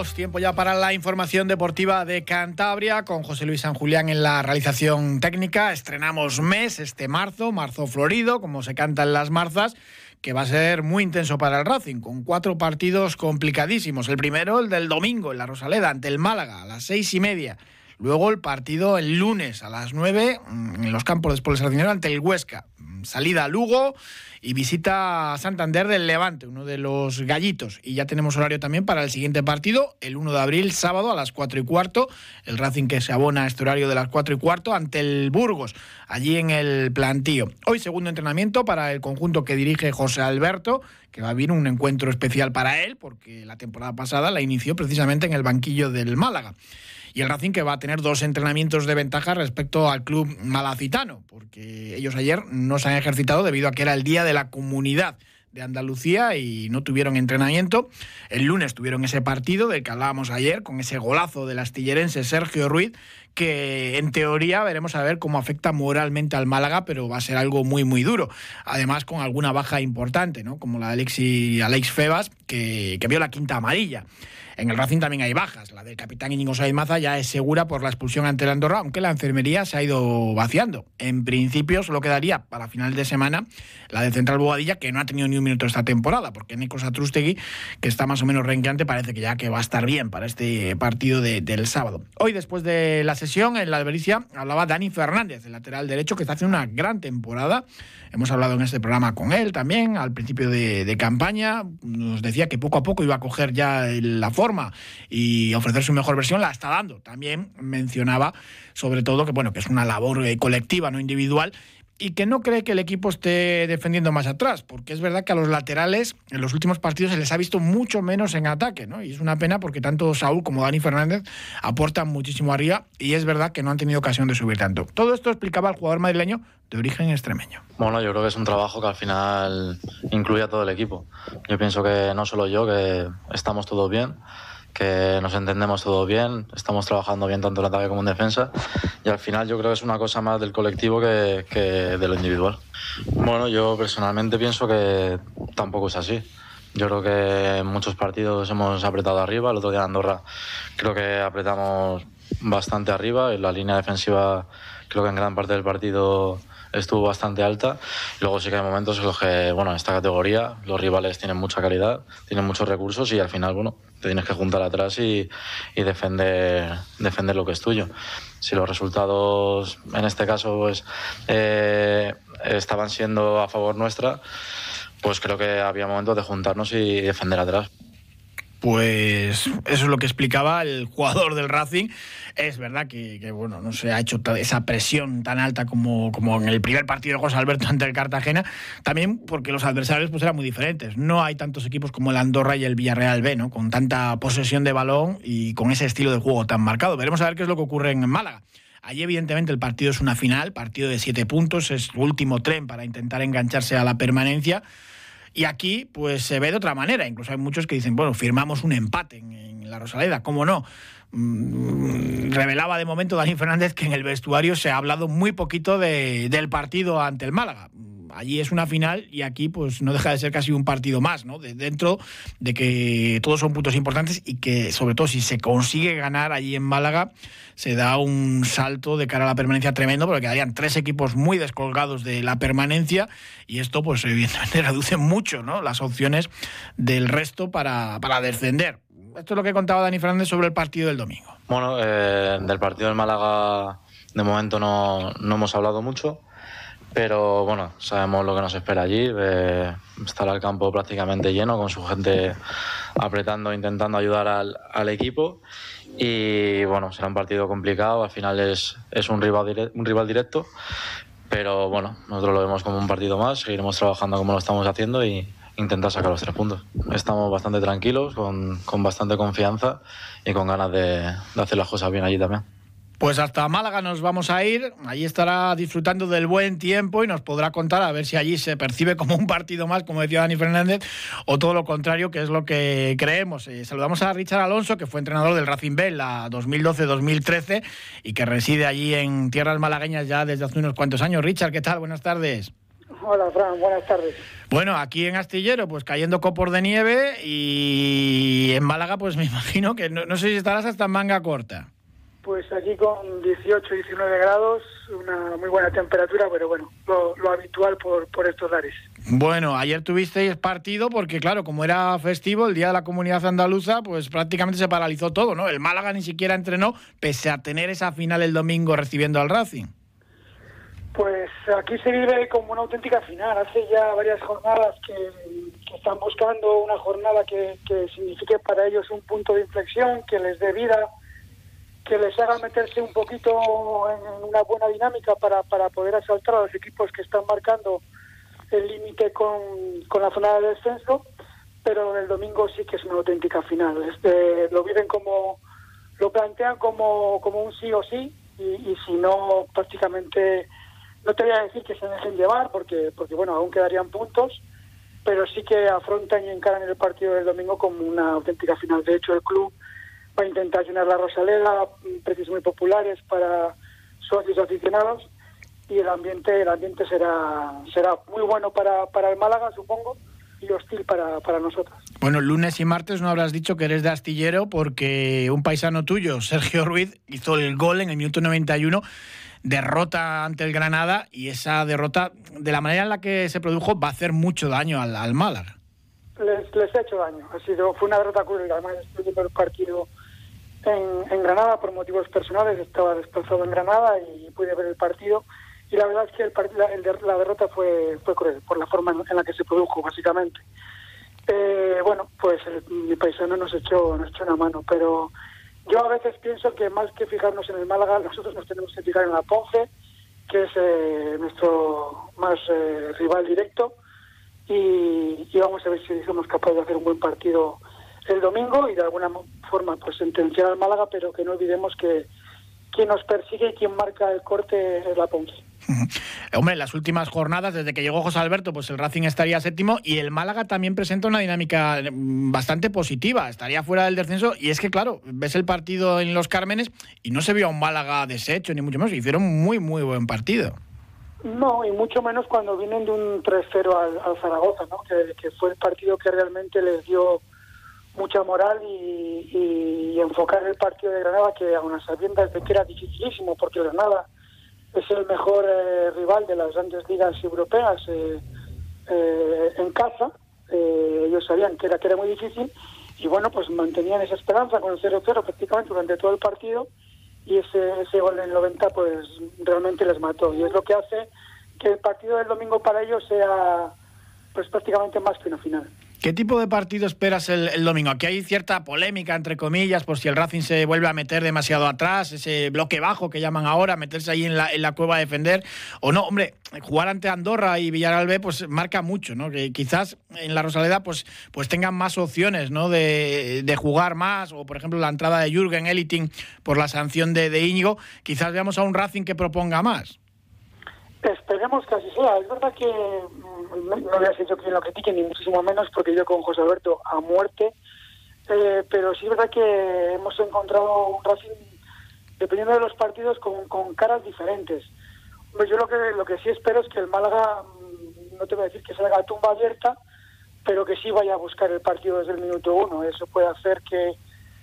Tiempo ya para la información deportiva de Cantabria con José Luis San Julián en la realización técnica. Estrenamos mes este marzo, marzo florido, como se cantan las marzas, que va a ser muy intenso para el Racing, con cuatro partidos complicadísimos. El primero, el del domingo en la Rosaleda, ante el Málaga, a las seis y media. Luego el partido el lunes a las nueve en los campos de Sports ante el Huesca. Salida a Lugo y visita a Santander del Levante, uno de los gallitos. Y ya tenemos horario también para el siguiente partido, el 1 de abril, sábado a las 4 y cuarto. El Racing que se abona a este horario de las 4 y cuarto ante el Burgos, allí en el plantío. Hoy segundo entrenamiento para el conjunto que dirige José Alberto, que va a haber un encuentro especial para él, porque la temporada pasada la inició precisamente en el banquillo del Málaga y el Racing que va a tener dos entrenamientos de ventaja respecto al club malacitano, porque ellos ayer no se han ejercitado debido a que era el día de la comunidad de Andalucía y no tuvieron entrenamiento. El lunes tuvieron ese partido del que hablábamos ayer, con ese golazo del astillerense Sergio Ruiz, que en teoría veremos a ver cómo afecta moralmente al Málaga, pero va a ser algo muy, muy duro. Además, con alguna baja importante, ¿no? como la de Alexi, Alex Febas, que, que vio la quinta amarilla. En el Racing también hay bajas. La del capitán Íñigo Maza ya es segura por la expulsión ante el Andorra, aunque la enfermería se ha ido vaciando. En principio solo quedaría para final de semana la de Central Bogadilla, que no ha tenido ni un minuto esta temporada, porque Nico Satrustegui, que está más o menos renqueante, parece que ya que va a estar bien para este partido del sábado. Hoy, después de la sesión en la Albericia, hablaba Dani Fernández, el lateral derecho, que está haciendo una gran temporada. Hemos hablado en este programa con él también, al principio de, de campaña. Nos decía que poco a poco iba a coger ya la forma y ofrecer su mejor versión, la está dando. También mencionaba sobre todo que bueno, que es una labor eh, colectiva, no individual, y que no cree que el equipo esté defendiendo más atrás, porque es verdad que a los laterales en los últimos partidos se les ha visto mucho menos en ataque, ¿no? Y es una pena porque tanto Saúl como Dani Fernández aportan muchísimo arriba y es verdad que no han tenido ocasión de subir tanto. Todo esto explicaba el jugador madrileño de origen extremeño. Bueno, yo creo que es un trabajo que al final incluye a todo el equipo. Yo pienso que no solo yo, que estamos todos bien que nos entendemos todos bien, estamos trabajando bien tanto en ataque como en defensa y al final yo creo que es una cosa más del colectivo que, que de lo individual. Bueno, yo personalmente pienso que tampoco es así. Yo creo que en muchos partidos hemos apretado arriba, el otro día en Andorra creo que apretamos bastante arriba, en la línea defensiva creo que en gran parte del partido estuvo bastante alta. Luego sí que hay momentos en los que, bueno, en esta categoría los rivales tienen mucha calidad, tienen muchos recursos y al final, bueno, te tienes que juntar atrás y, y defender, defender lo que es tuyo. Si los resultados, en este caso, pues, eh, estaban siendo a favor nuestra, pues creo que había momentos de juntarnos y defender atrás. Pues eso es lo que explicaba el jugador del Racing. Es verdad que, bueno, no se ha hecho esa presión tan alta como, como en el primer partido de José Alberto ante el Cartagena, también porque los adversarios pues eran muy diferentes. No hay tantos equipos como el Andorra y el Villarreal B, ¿no? Con tanta posesión de balón y con ese estilo de juego tan marcado. Veremos a ver qué es lo que ocurre en Málaga. Allí, evidentemente, el partido es una final, partido de siete puntos, es el último tren para intentar engancharse a la permanencia. Y aquí, pues se ve de otra manera. Incluso hay muchos que dicen, bueno, firmamos un empate en, la Rosaleda, ¿cómo no? Mm, revelaba de momento Dani Fernández que en el vestuario se ha hablado muy poquito del partido ante el Málaga allí es una final y aquí pues no deja de ser casi un partido más, ¿no? De, dentro de que todos son puntos importantes y que sobre todo si se consigue ganar allí en Málaga se da un salto de cara a la permanencia tremendo porque quedarían tres equipos muy descolgados de la permanencia y esto pues evidentemente reduce mucho, ¿no? Las opciones del resto para, para descender. Esto es lo que contaba Dani Fernández sobre el partido del domingo. Bueno, eh, del partido del Málaga de momento no, no hemos hablado mucho. Pero bueno, sabemos lo que nos espera allí. Eh, estará el campo prácticamente lleno con su gente apretando, intentando ayudar al, equipo. Y bueno, será un partido complicado. Al final es, es un, rival un rival directo. Pero bueno, nosotros lo vemos como un partido más. Seguiremos trabajando como lo estamos haciendo y intentar sacar los tres puntos. Estamos bastante tranquilos, con, con bastante confianza y con ganas de, de hacer las cosas bien allí también. Pues hasta Málaga nos vamos a ir. Allí estará disfrutando del buen tiempo y nos podrá contar a ver si allí se percibe como un partido más, como decía Dani Fernández, o todo lo contrario, que es lo que creemos. Eh, saludamos a Richard Alonso, que fue entrenador del Racing B la 2012-2013 y que reside allí en tierras malagueñas ya desde hace unos cuantos años. Richard, ¿qué tal? Buenas tardes. Hola, Fran, buenas tardes. Bueno, aquí en Astillero, pues cayendo copos de nieve y en Málaga, pues me imagino que no, no sé si estarás hasta en manga corta. Pues aquí con 18, 19 grados, una muy buena temperatura, pero bueno, lo, lo habitual por, por estos lares. Bueno, ayer tuvisteis partido porque, claro, como era festivo, el Día de la Comunidad Andaluza, pues prácticamente se paralizó todo, ¿no? El Málaga ni siquiera entrenó, pese a tener esa final el domingo recibiendo al Racing. Pues aquí se vive como una auténtica final. Hace ya varias jornadas que, que están buscando una jornada que, que signifique para ellos un punto de inflexión, que les dé vida, que les haga meterse un poquito en una buena dinámica para, para poder asaltar a los equipos que están marcando el límite con, con la zona de descenso, pero el domingo sí que es una auténtica final. Este, lo viven como, lo plantean como, como un sí o sí, y, si no, prácticamente, no te voy a decir que se dejen llevar, porque, porque bueno, aún quedarían puntos, pero sí que afrontan y encaran el partido del domingo como una auténtica final. De hecho, el club va a intentar llenar la Rosaleda, precios muy populares para socios aficionados y el ambiente el ambiente será será muy bueno para, para el Málaga, supongo, y hostil para, para nosotros. Bueno, lunes y martes no habrás dicho que eres de astillero porque un paisano tuyo, Sergio Ruiz, hizo el gol en el minuto 91, derrota ante el Granada y esa derrota, de la manera en la que se produjo, va a hacer mucho daño al, al Málaga. Les, les ha hecho daño. Ha sido, fue una derrota cruel. Además, estuve por el partido en, en, Granada por motivos personales. Estaba desplazado en Granada y pude ver el partido. Y la verdad es que el, la, el, la, derrota fue, fue cruel por la forma en, la que se produjo, básicamente. Eh, bueno, pues el, mi paisano nos echó, nos echó una mano, pero yo a veces pienso que más que fijarnos en el Málaga, nosotros nos tenemos que fijar en la Ponce, que es eh, nuestro más eh, rival directo, y, y, vamos a ver si somos capaces de hacer un buen partido el domingo y de alguna forma pues sentenciar al Málaga, pero que no olvidemos que quien nos persigue y quien marca el corte es la Ponce. Hombre, en las últimas jornadas, desde que llegó José Alberto, pues el Racing estaría séptimo y el Málaga también presenta una dinámica bastante positiva, estaría fuera del descenso y es que, claro, ves el partido en Los Cármenes y no se vio a un Málaga deshecho, ni mucho menos, hicieron muy, muy buen partido. No, y mucho menos cuando vienen de un 3-0 al, al, Zaragoza, ¿no? Que, que, fue el partido que realmente les dio mucha moral y, y, enfocar el partido de Granada, que a de que era dificilísimo, porque Granada es el mejor eh, rival de las grandes ligas europeas eh, eh, en casa. ellos sabían que era, que era muy difícil y bueno, pues mantenían esa esperanza con el 0-0 prácticamente durante todo el partido y ese, ese gol en el 90 pues realmente les mató y es lo que hace que el partido del domingo para ellos sea pues prácticamente más que una final. ¿Qué tipo de partido esperas el, domingo? Aquí hay cierta polémica, entre comillas, por si el Racing se vuelve a meter demasiado atrás, ese bloque bajo que llaman ahora, meterse ahí en la, en la cueva a defender. O no, hombre, jugar ante Andorra y Villarreal pues marca mucho, ¿no? Que quizás en la Rosaleda, pues, pues tengan más opciones, ¿no? De, de jugar más, o por ejemplo la entrada de Jürgen Eliting por la sanción de, de Íñigo, quizás veamos a un Racing que proponga más. Esperemos que así sea. Es verdad que no, no voy a decir yo que lo critique, ni muchísimo menos, porque yo con José Alberto a muerte, eh, pero sí es verdad que hemos encontrado un Racing, dependiendo de los partidos, con, caras diferentes. Yo lo que, lo que sí espero es que el Málaga, no te voy a decir que salga a tumba abierta, pero que sí vaya a buscar el partido desde el minuto uno. Eso puede hacer que,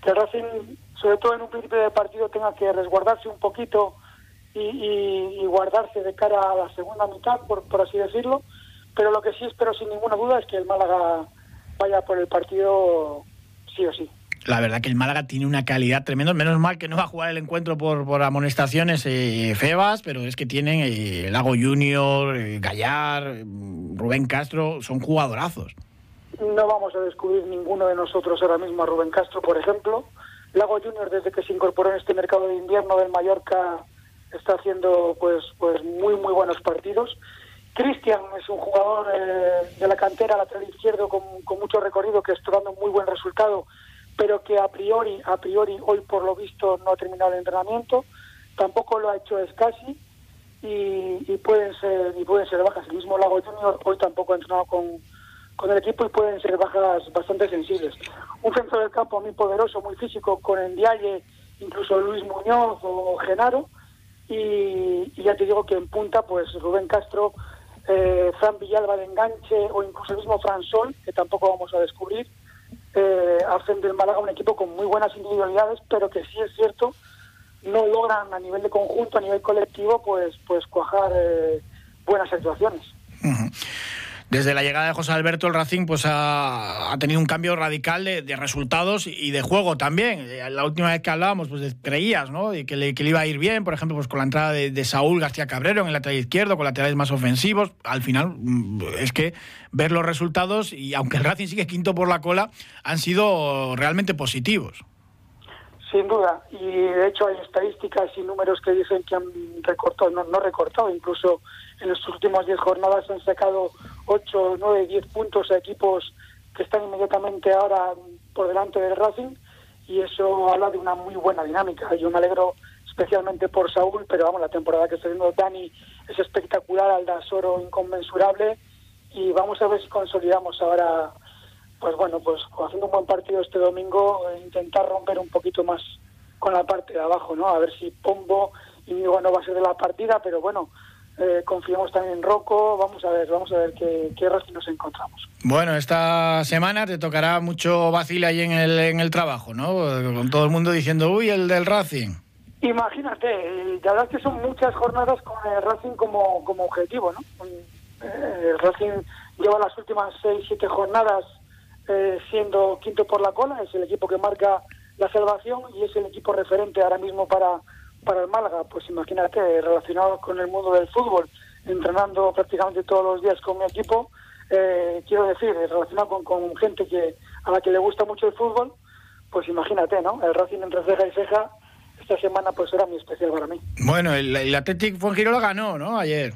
que el Racing, sobre todo en un principio de partido, tenga que resguardarse un poquito y, y, y, guardarse de cara a la segunda mitad, por, por así decirlo. Pero lo que sí espero sin ninguna duda es que el Málaga vaya por el partido sí o sí. La verdad que el Málaga tiene una calidad tremenda. Menos mal que no va a jugar el encuentro por, por amonestaciones eh, febas, pero es que tienen eh, Lago Junior, eh, Gallar, Rubén Castro, son jugadorazos. No vamos a descubrir ninguno de nosotros ahora mismo a Rubén Castro, por ejemplo. Lago Junior, desde que se incorporó en este mercado de invierno del Mallorca, está haciendo pues pues muy muy buenos partidos Cristian es un jugador eh, de la cantera lateral izquierdo con, mucho recorrido que está dando muy buen resultado, pero que a priori, a priori hoy por lo visto no ha terminado el entrenamiento. Tampoco lo ha hecho Escasi y, y, pueden ser y pueden ser bajas. El mismo Lago Junior hoy tampoco ha entrenado con, con el equipo y pueden ser bajas bastante sensibles. Un centro del campo muy poderoso, muy físico, con Endiaye, incluso Luis Muñoz o Genaro. Y, ya te digo que en punta, pues Rubén Castro, eh, Fran Villalba de enganche o incluso el mismo Fran Sol, que tampoco vamos a descubrir, eh, hacen del Málaga un equipo con muy buenas individualidades, pero que sí es cierto, no logran a nivel de conjunto, a nivel colectivo, pues, pues cuajar eh, buenas actuaciones. Uh. Desde la llegada de José Alberto, el Racing pues ha, tenido un cambio radical de, resultados y de juego también. Eh, la última vez que hablábamos, pues creías, ¿no? Que le, iba a ir bien, por ejemplo, pues con la entrada de, de, Saúl García Cabrero en el lateral izquierdo, con laterales más ofensivos. Al final, mm, es que ver los resultados, y aunque el Racing sigue quinto por la cola, han sido realmente positivos. Sin duda, y de hecho hay estadísticas y números que dicen que han recortado, no, no recortado, incluso en las últimas 10 jornadas han sacado 8, 9, 10 puntos a equipos que están inmediatamente ahora por delante del Racing y eso habla de una muy buena dinámica. Yo me alegro especialmente por Saúl, pero vamos, la temporada que está haciendo Dani es espectacular, Aldasoro inconmensurable y vamos a ver si consolidamos ahora pues bueno, pues haciendo un buen partido este domingo, intentar romper un poquito más con la parte de abajo, ¿no? A ver si Pombo y Migo no va a ser de la partida, pero bueno, eh, confiamos también en Rocco, vamos a ver, vamos a ver qué, qué Racing nos encontramos. Bueno, esta semana te tocará mucho vacile ahí en el, en el trabajo, ¿no? Con todo el mundo diciendo, uy, el del Racing. Imagínate, la verdad es que son muchas jornadas con el Racing como, como objetivo, ¿no? Eh, el Racing lleva las últimas seis, siete jornadas eh, siendo quinto por la cola, es el equipo que marca la salvación y es el equipo referente ahora mismo para, para el Málaga. Pues imagínate, relacionado con el mundo del fútbol, entrenando prácticamente todos los días con mi equipo, eh, quiero decir, relacionado con, con, gente que a la que le gusta mucho el fútbol, pues imagínate, ¿no? El Racing entre ceja y ceja esta semana pues era muy especial para mí. Bueno, el, el Athletic Fuengirola ganó, ¿no? Ayer.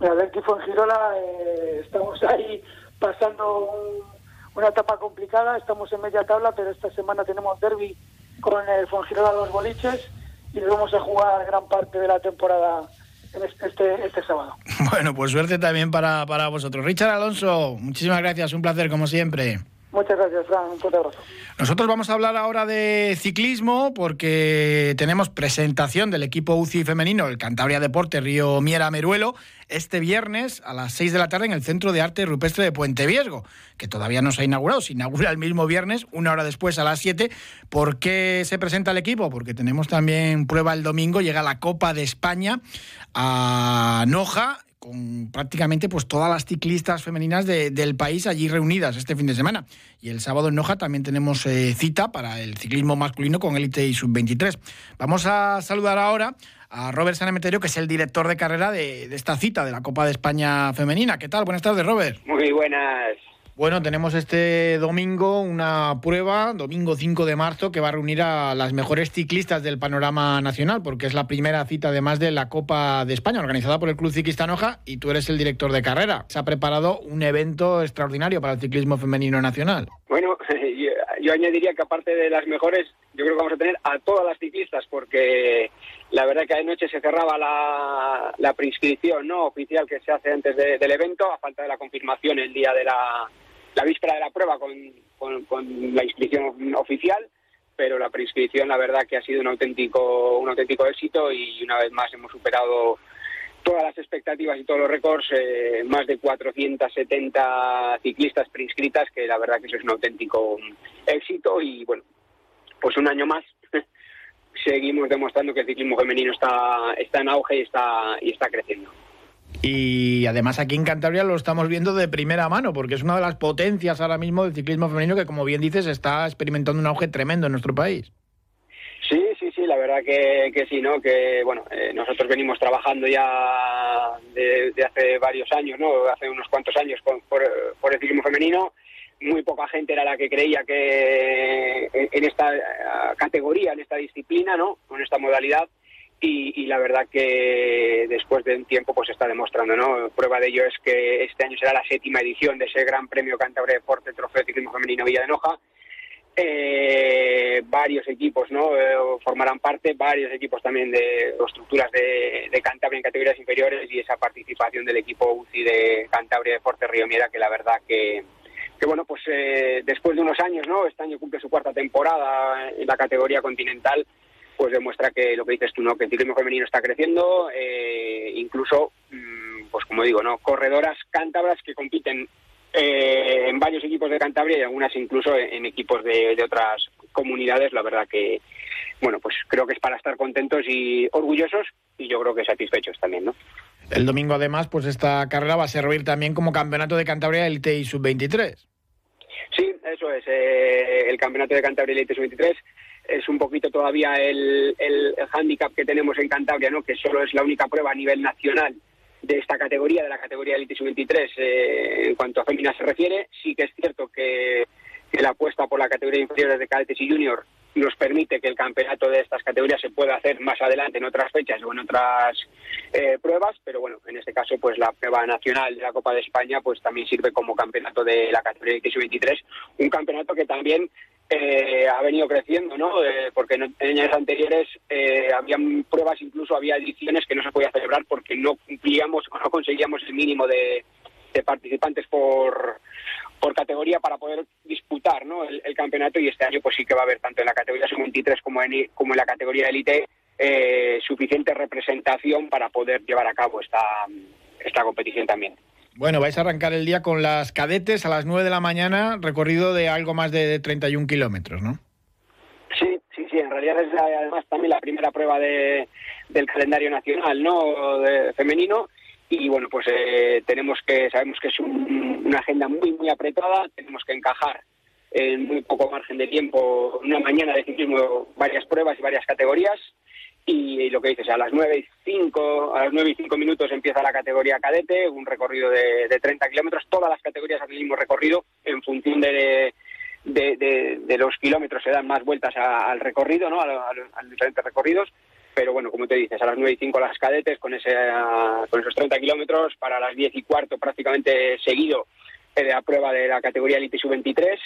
El Athletic Fuengirola, eh, estamos ahí pasando un una etapa complicada, estamos en media tabla, pero esta semana tenemos derby con el Fongirola Los Boliches y vamos a jugar gran parte de la temporada en este, este sábado. Bueno, pues suerte también para, para vosotros. Richard Alonso, muchísimas gracias, un placer como siempre. Muchas gracias, Fran. Un fuerte. Nosotros vamos a hablar ahora de ciclismo porque tenemos presentación del equipo UCI femenino, el Cantabria Deporte Río Miera Meruelo, este viernes a las 6 de la tarde en el Centro de Arte Rupestre de Puente Viesgo, que todavía no se ha inaugurado, se inaugura el mismo viernes, una hora después a las 7. ¿Por qué se presenta el equipo? Porque tenemos también prueba el domingo, llega la Copa de España a Noja con prácticamente pues todas las ciclistas femeninas de, del país allí reunidas este fin de semana. Y el sábado en Noja también tenemos eh, cita para el ciclismo masculino con élite y sub-23. Vamos a saludar ahora a Robert Sanemeterio, que es el director de carrera de, de, esta cita de la Copa de España femenina. ¿Qué tal? Buenas tardes, Robert. Muy buenas. Bueno, tenemos este domingo una prueba, domingo 5 de marzo, que va a reunir a las mejores ciclistas del panorama nacional, porque es la primera cita además de la Copa de España, organizada por el Club Ciclista Noja, y tú eres el director de carrera. Se ha preparado un evento extraordinario para el ciclismo femenino nacional. Bueno, yo, añadiría que aparte de las mejores, yo creo que vamos a tener a todas las ciclistas, porque la verdad que anoche se cerraba la, la preinscripción no oficial que se hace antes de, del evento, a falta de la confirmación el día de la la víspera de la prueba con, con, la inscripción oficial, pero la preinscripción la verdad que ha sido un auténtico, un auténtico éxito y una vez más hemos superado todas las expectativas y todos los récords, eh, más de 470 ciclistas preinscritas, que la verdad que eso es un auténtico éxito y bueno, pues un año más seguimos demostrando que el ciclismo femenino está, está en auge y está, y está creciendo. Y además aquí en Cantabria lo estamos viendo de primera mano, porque es una de las potencias ahora mismo del ciclismo femenino que, como bien dices, está experimentando un auge tremendo en nuestro país. Sí, sí, sí, la verdad que, que sí, ¿no? Que, bueno, eh, nosotros venimos trabajando ya de, hace varios años, ¿no? Hace unos cuantos años por, por, por, el ciclismo femenino. Muy poca gente era la que creía que en esta categoría, en esta disciplina, ¿no? Con esta modalidad, y, la verdad que después de un tiempo pues está demostrando, ¿no? Prueba de ello es que este año será la séptima edición de ese Gran Premio Cantabria Deporte Trofeo de Ciclismo Femenino Villa de Noja. Eh, varios equipos no eh, formarán parte, varios equipos también de estructuras de, de, Cantabria en categorías inferiores y esa participación del equipo UCI de Cantabria Deporte Río Miera que la verdad que, que bueno pues eh, después de unos años no este año cumple su cuarta temporada en la categoría continental pues demuestra que lo que dices tú, ¿no? Que el ciclismo femenino está creciendo, eh, incluso, mm, pues como digo, ¿no? Corredoras cántabras que compiten eh, en varios equipos de Cantabria y algunas incluso en, equipos de, otras comunidades, la verdad que, bueno, pues creo que es para estar contentos y orgullosos y yo creo que satisfechos también, ¿no? El domingo además, pues esta carrera va a servir también como campeonato de Cantabria Elite y Sub-23. Sí, eso es, eh, el campeonato de Cantabria Elite Sub-23 es un poquito todavía el, el, hándicap que tenemos en Cantabria, ¿no? que solo es la única prueba a nivel nacional de esta categoría, de la categoría Elite Sub-23, eh, en cuanto a féminas se refiere. Sí que es cierto que, la apuesta por la categoría inferior de cadetes y junior nos permite que el campeonato de estas categorías se pueda hacer más adelante en otras fechas o en otras eh, pruebas, pero bueno, en este caso pues la prueba nacional de la Copa de España pues también sirve como campeonato de la categoría Elite Sub-23, un campeonato que también eh, ha venido creciendo, ¿no? Eh, porque en, años anteriores eh, habían pruebas, incluso había ediciones que no se podía celebrar porque no cumplíamos o no conseguíamos el mínimo de, participantes por, por categoría para poder disputar ¿no? el, campeonato y este año pues sí que va a haber tanto en la categoría sub-23 como en, como en la categoría élite suficiente representación para poder llevar a cabo esta, esta competición también. Bueno, vais a arrancar el día con las cadetes a las 9 de la mañana, recorrido de algo más de 31 kilómetros, ¿no? Sí, sí, sí, en realidad es además también la primera prueba de, del calendario nacional, ¿no? De, femenino. Y bueno, pues eh, tenemos que, sabemos que es una agenda muy, muy apretada, tenemos que encajar en muy poco margen de tiempo, una mañana de ciclismo, varias pruebas y varias categorías y lo que dices, a las 9 y 5, a las 9 y 5 minutos empieza la categoría cadete, un recorrido de, de 30 kilómetros, todas las categorías hacen el mismo recorrido, en función de, de, los kilómetros se dan más vueltas al recorrido, ¿no? A, diferentes recorridos, pero bueno, como te dices, a las 9 y 5 las cadetes con, ese, con esos 30 kilómetros, para las 10 y cuarto prácticamente seguido eh, la prueba de la categoría Elite Sub-23,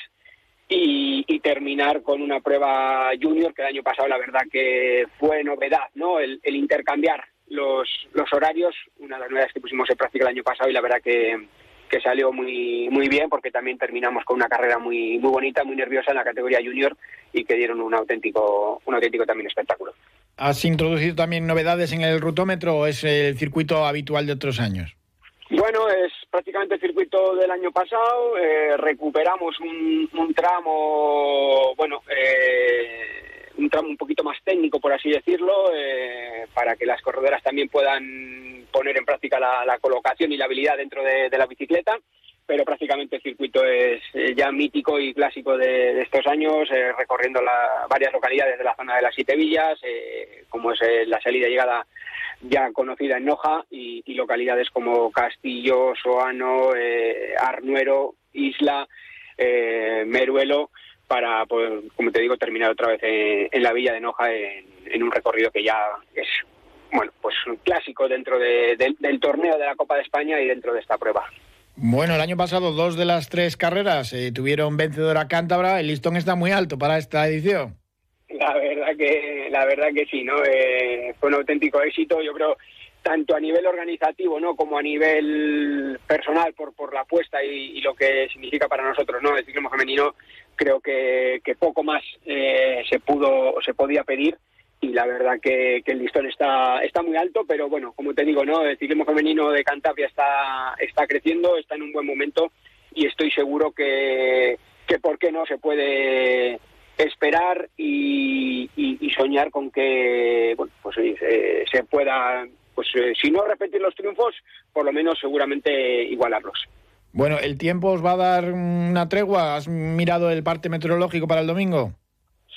y, terminar con una prueba junior que el año pasado la verdad que fue novedad, ¿no? El, intercambiar los, los horarios, una de las novedades que pusimos en práctica el año pasado y la verdad que, que salió muy muy bien porque también terminamos con una carrera muy muy bonita, muy nerviosa en la categoría junior y que dieron un auténtico un auténtico también espectáculo. ¿Has introducido también novedades en el rutómetro o es el circuito habitual de otros años? Bueno, es prácticamente el circuito del año pasado. Eh, recuperamos un, tramo, bueno, eh, un tramo un poquito más técnico, por así decirlo, eh, para que las corredoras también puedan poner en práctica la, colocación y la habilidad dentro de, la bicicleta. Pero prácticamente el circuito es ya mítico y clásico de, estos años, recorriendo varias localidades de la zona de las Siete Villas, como es la salida y llegada ya conocida en Noja y, localidades como Castillo, Soano, eh, Arnuero, Isla, eh, Meruelo, para, pues, como te digo, terminar otra vez en, la villa de Noja en, un recorrido que ya es bueno, pues clásico dentro del torneo de la Copa de España y dentro de esta prueba. Bueno, el año pasado dos de las tres carreras eh, tuvieron vencedora cántabra. El listón está muy alto para esta edición. La verdad que, la verdad que sí, ¿no? Eh, fue un auténtico éxito, yo creo, tanto a nivel organizativo, ¿no? Como a nivel personal por, por la apuesta y, lo que significa para nosotros, ¿no? El ciclismo femenino, creo que, que poco más eh, se pudo, se podía pedir y la verdad que, el listón está, está muy alto, pero bueno, como te digo, ¿no? El ciclismo femenino de Cantabria está, está creciendo, está en un buen momento y estoy seguro que, que por qué no se puede esperar y, soñar con que bueno, pues, se pueda, pues eh, si no repetir los triunfos, por lo menos seguramente igualarlos. Bueno, ¿el tiempo os va a dar una tregua? ¿Has mirado el parte meteorológico para el domingo?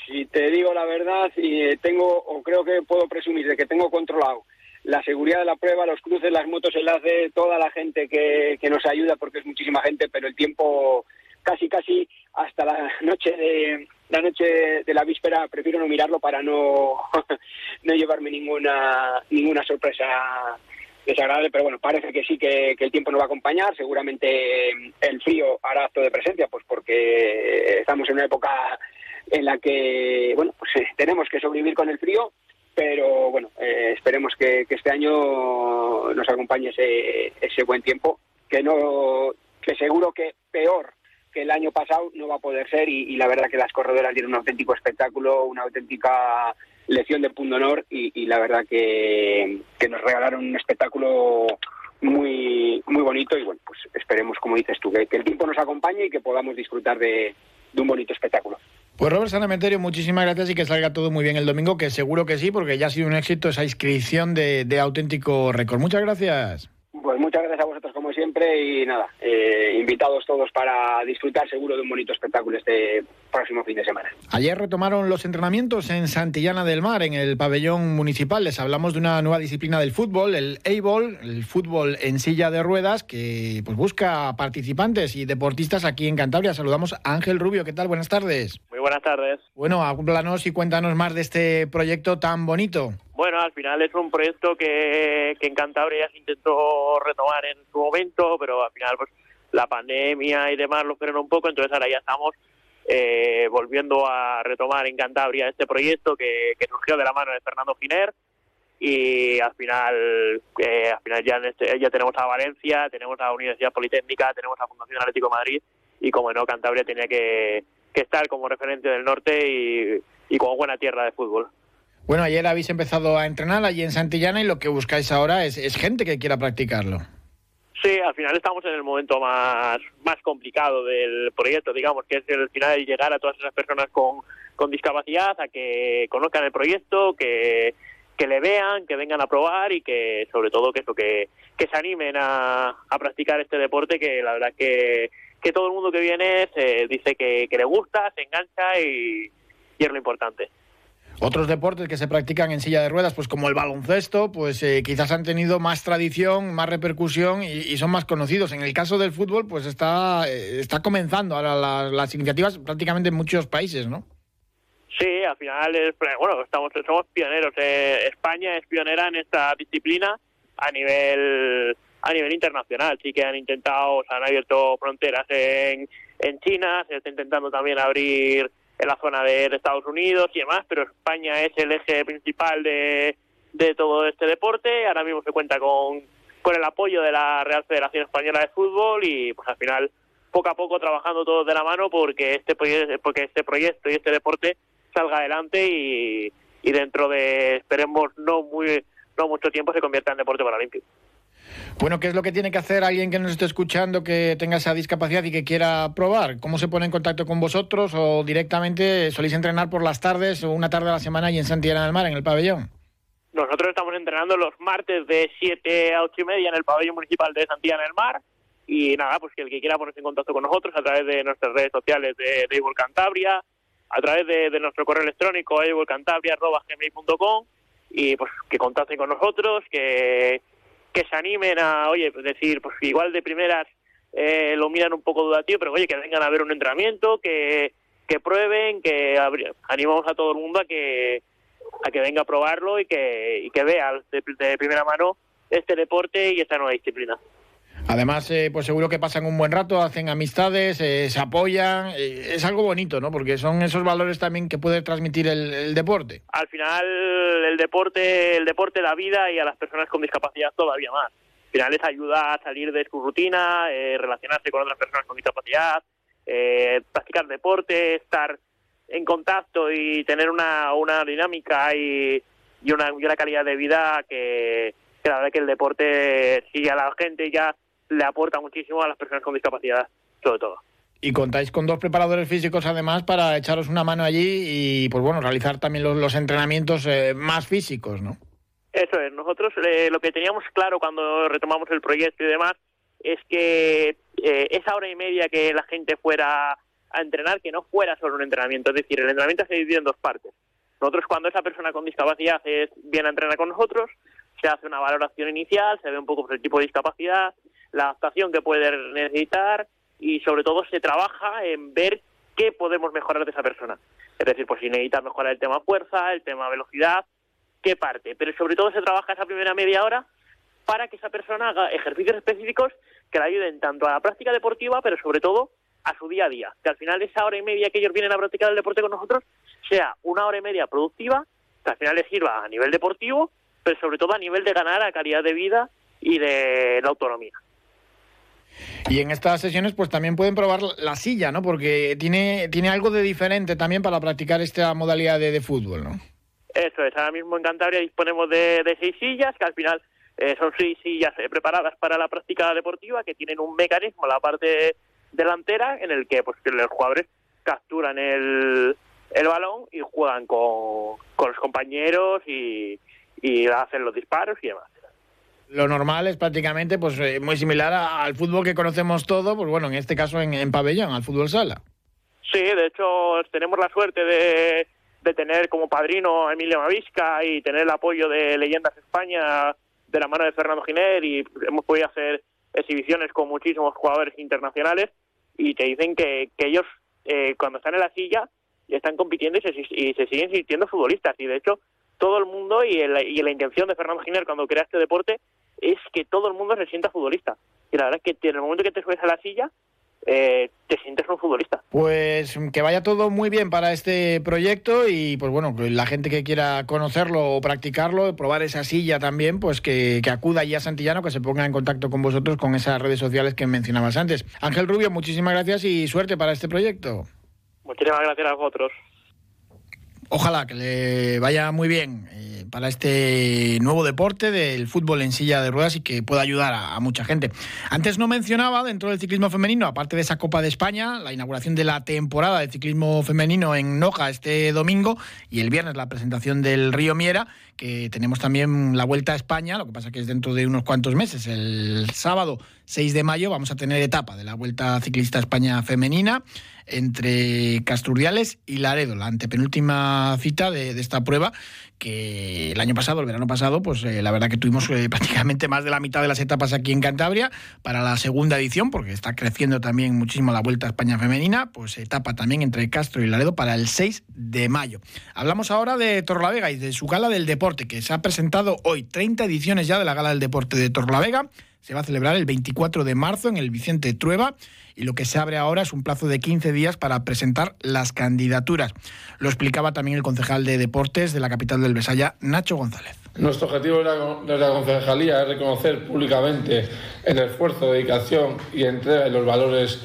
Si te digo la verdad, y eh, tengo, o creo que puedo presumir de que tengo controlado la seguridad de la prueba, los cruces, las motos, enlace, toda la gente que, que nos ayuda, porque es muchísima gente, pero el tiempo casi casi hasta la noche de la noche de la víspera prefiero no mirarlo para no no llevarme ninguna ninguna sorpresa desagradable, pero bueno, parece que sí que, el tiempo nos va a acompañar. Seguramente el frío hará acto de presencia, pues porque estamos en una época en la que, bueno, pues eh, tenemos que sobrevivir con el frío, pero bueno, eh, esperemos que, este año nos acompañe ese, ese buen tiempo, que no, que seguro que peor que el año pasado no va a poder ser y, la verdad que las corredoras dieron un auténtico espectáculo, una auténtica lección de punto honor y, la verdad que, nos regalaron un espectáculo muy muy bonito y bueno, pues esperemos, como dices tú, que, el tiempo nos acompañe y que podamos disfrutar de, un bonito espectáculo. Pues Robert Sanemeterio, muchísimas gracias y que salga todo muy bien el domingo, que seguro que sí, porque ya ha sido un éxito esa inscripción de, auténtico récord. Muchas gracias. Pues muchas gracias a vosotros como siempre y nada, eh, invitados todos para disfrutar seguro de un bonito espectáculo este próximo fin de semana. Ayer retomaron los entrenamientos en Santillana del Mar, en el pabellón municipal. Les hablamos de una nueva disciplina del fútbol, el A-Ball, el fútbol en silla de ruedas, que pues busca participantes y deportistas aquí en Cantabria. Saludamos a Ángel Rubio. ¿Qué tal? Buenas tardes. Muy buenas tardes. Bueno, háblanos y cuéntanos más de este proyecto tan bonito. Bueno, al final es un proyecto que, que en Cantabria se intentó retomar en su momento, pero al final pues la pandemia y demás lo frenó un poco, entonces ahora ya estamos eh, volviendo a retomar en Cantabria este proyecto que, surgió de la mano de Fernando Giner y al final eh, al final ya, este, ya tenemos a Valencia, tenemos a Universidad Politécnica, tenemos a Fundación Atlético Madrid y como no, Cantabria tenía que, estar como referente del norte y, y como buena tierra de fútbol. Bueno, ayer habéis empezado a entrenar allí en Santillana y lo que buscáis ahora es, gente que quiera practicarlo. Sí, al final estamos en el momento más, más complicado del proyecto, digamos, que es el final llegar a todas esas personas con, con discapacidad, a que conozcan el proyecto, que, que le vean, que vengan a probar y que sobre todo que eso, que, que se animen a, a practicar este deporte que la verdad que, que todo el mundo que viene se dice que, que le gusta, se engancha y, y es lo importante. Otros deportes que se practican en silla de ruedas, pues como el baloncesto, pues eh, quizás han tenido más tradición, más repercusión y, son más conocidos. En el caso del fútbol, pues está, eh, está comenzando ahora las, iniciativas prácticamente en muchos países, ¿no? Sí, al final, es, bueno, estamos, somos pioneros. Eh, España es pionera en esta disciplina a nivel a nivel internacional. Sí que han intentado, se han abierto fronteras en, en China, se está intentando también abrir en la zona de, Estados Unidos y demás, pero España es el eje principal de, de todo este deporte. Ahora mismo se cuenta con, con el apoyo de la Real Federación Española de Fútbol y pues al final poco a poco trabajando todos de la mano porque este porque este proyecto y este deporte salga adelante y, y dentro de esperemos no muy no mucho tiempo se convierta en deporte paralímpico. Bueno, ¿qué es lo que tiene que hacer alguien que nos esté escuchando que tenga esa discapacidad y que quiera probar? ¿Cómo se pone en contacto con vosotros o directamente soléis entrenar por las tardes o una tarde a la semana y en Santillana del Mar, en el pabellón? Nosotros estamos entrenando los martes de 7 a 8 y media en el pabellón municipal de Santillana del Mar y nada, pues que el que quiera ponerse en contacto con nosotros a través de nuestras redes sociales de, de Cantabria, a través de, nuestro correo electrónico gmail.com y pues que contacten con nosotros, que que se animen a, oye, decir, pues igual de primeras eh, lo miran un poco dudativo, pero oye, que vengan a ver un entrenamiento, que, que prueben, que animamos a todo el mundo a que a que venga a probarlo y que, y que vea de, primera mano este deporte y esta nueva disciplina. Además, eh, pues seguro que pasan un buen rato, hacen amistades, eh, se apoyan. Eh, es algo bonito, ¿no? Porque son esos valores también que puede transmitir el, deporte. Al final, el deporte, el deporte da vida y a las personas con discapacidad todavía más. Al final les ayuda a salir de su rutina, relacionarse con otras personas con discapacidad, practicar deporte, estar en contacto y tener una, una dinámica y, y, una, y una calidad de vida que, la verdad que el deporte, si a la gente ya le aporta muchísimo a las personas con discapacidad, sobre todo. Y contáis con dos preparadores físicos además para echaros una mano allí y, pues bueno, realizar también los, entrenamientos eh, más físicos, ¿no? Eso es. Nosotros eh, lo que teníamos claro cuando retomamos el proyecto y demás es que eh, esa hora y media que la gente fuera a entrenar, que no fuera solo un entrenamiento. Es decir, el entrenamiento se divide en dos partes. Nosotros cuando esa persona con discapacidad es, viene a entrenar con nosotros, se hace una valoración inicial, se ve un poco por el tipo de discapacidad, la adaptación que puede necesitar y sobre todo se trabaja en ver qué podemos mejorar de esa persona. Es decir, pues si necesita mejorar el tema fuerza, el tema velocidad, qué parte. Pero sobre todo se trabaja esa primera media hora para que esa persona haga ejercicios específicos que le ayuden tanto a la práctica deportiva, pero sobre todo a su día a día. Que al final esa hora y media que ellos vienen a practicar el deporte con nosotros sea una hora y media productiva, que al final les sirva a nivel deportivo, pero sobre todo a nivel de ganar a calidad de vida y de la autonomía. Y en estas sesiones pues también pueden probar la silla, ¿no? Porque tiene, tiene algo de diferente también para practicar esta modalidad de, fútbol, ¿no? Eso es, ahora mismo en Cantabria disponemos de, seis sillas, que al final eh, son seis sillas eh, preparadas para la práctica deportiva, que tienen un mecanismo en la parte delantera en el que pues los jugadores capturan el, el balón y juegan con, con los compañeros y, y hacen los disparos y demás. Lo normal es prácticamente pues eh, muy similar al fútbol que conocemos todo, pues bueno, en este caso en, pabellón, al fútbol sala. Sí, de hecho tenemos la suerte de, de tener como padrino a Emilio Mavisca y tener el apoyo de Leyendas España de la mano de Fernando Giner y hemos podido hacer exhibiciones con muchísimos jugadores internacionales y te dicen que, que ellos eh, cuando están en la silla están compitiendo y se, y se siguen sintiendo futbolistas y de hecho todo el mundo y, y la intención de Fernando Giner cuando crea este deporte es que todo el mundo se sienta futbolista. Y la verdad es que en el momento que te subes a la silla, eh, te sientes un futbolista. Pues que vaya todo muy bien para este proyecto y pues bueno, la gente que quiera conocerlo o practicarlo, probar esa silla también, pues que, que acuda allí a Santillano, que se ponga en contacto con vosotros con esas redes sociales que mencionabas antes. Ángel Rubio, muchísimas gracias y suerte para este proyecto. Muchísimas gracias a vosotros. Ojalá que le vaya muy bien eh, para este nuevo deporte del fútbol en silla de ruedas y que pueda ayudar a, mucha gente. Antes no mencionaba dentro del ciclismo femenino, aparte de esa Copa de España, la inauguración de la temporada de ciclismo femenino en Noja este domingo y el viernes la presentación del Río Miera, que tenemos también la Vuelta a España, lo que pasa que es dentro de unos cuantos meses. El sábado 6 de mayo vamos a tener etapa de la Vuelta Ciclista España femenina entre Casturdiales y Laredo, la antepenúltima cita de, esta prueba, que el año pasado, el verano pasado, pues eh, la verdad que tuvimos eh, prácticamente más de la mitad de las etapas aquí en Cantabria para la segunda edición, porque está creciendo también muchísimo la Vuelta a España femenina, pues etapa también entre Castro y Laredo para el 6 de mayo. Hablamos ahora de Torlavega y de su gala del deporte, que se ha presentado hoy 30 ediciones ya de la gala del deporte de Torlavega. Se va a celebrar el 24 de marzo en el Vicente Trueba y lo que se abre ahora es un plazo de 15 días para presentar las candidaturas. Lo explicaba también el concejal de Deportes de la capital del Besaya, Nacho González. Nuestro objetivo de la concejalía es reconocer públicamente el esfuerzo, dedicación y entrega de los valores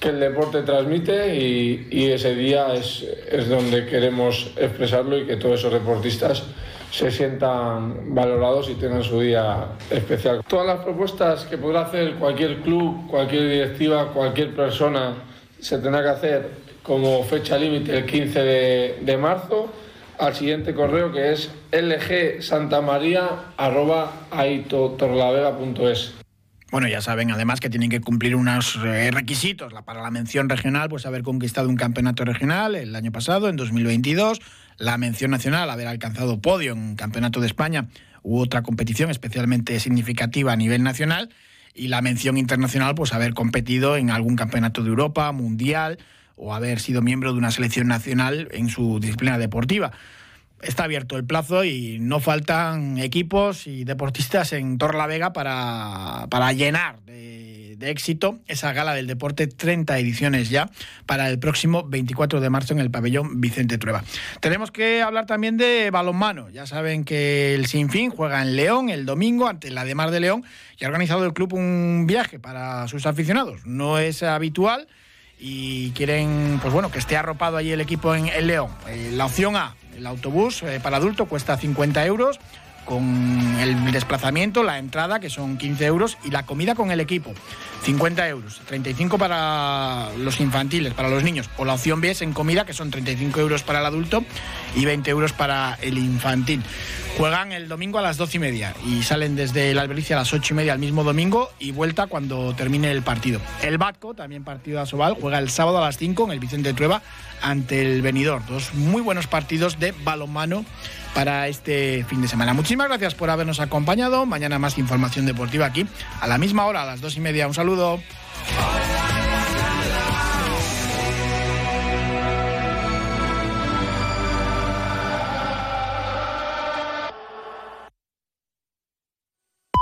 que el deporte transmite y, ese día es, es donde queremos expresarlo y que todos esos deportistas se sientan valorados y tengan su día especial. Todas las propuestas que podrá hacer cualquier club, cualquier directiva, cualquier persona, se tendrá que hacer como fecha límite el 15 de, marzo al siguiente correo que es lgsantamaria.aitotorlavega.es. Bueno, ya saben además que tienen que cumplir unos eh, requisitos. Para la mención regional, pues haber conquistado un campeonato regional el año pasado, en 2022, la mención nacional, haber alcanzado podio en un campeonato de España u otra competición especialmente significativa a nivel nacional, y la mención internacional, pues haber competido en algún campeonato de Europa, mundial, o haber sido miembro de una selección nacional en su disciplina deportiva está abierto el plazo y no faltan equipos y deportistas en Torlavega para, para llenar de, de, éxito esa gala del deporte, 30 ediciones ya, para el próximo 24 de marzo en el pabellón Vicente Trueba. Tenemos que hablar también de balonmano. Ya saben que el Sinfín juega en León el domingo ante la de Mar de León y ha organizado el club un viaje para sus aficionados. No es habitual y quieren, pues bueno, que esté arropado allí el equipo en, el León. Eh, la opción A, el autobús eh, para adulto cuesta 50 euros con el desplazamiento, la entrada, que son 15 euros, y la comida con el equipo, 50 euros. 35 para los infantiles, para los niños. O la opción B es en comida, que son 35 euros para el adulto y 20 euros para el infantil. Juegan el domingo a las 12 y media y salen desde la Albericia a las 8 y media el mismo domingo y vuelta cuando termine el partido. El Batco, también partido a Sobal, juega el sábado a las 5 en el Vicente Trueba ante el Benidorm. Dos muy buenos partidos de balonmano para este fin de semana. Muchísimas gracias por habernos acompañado. Mañana más información deportiva aquí a la misma hora, a las dos y media. Un saludo.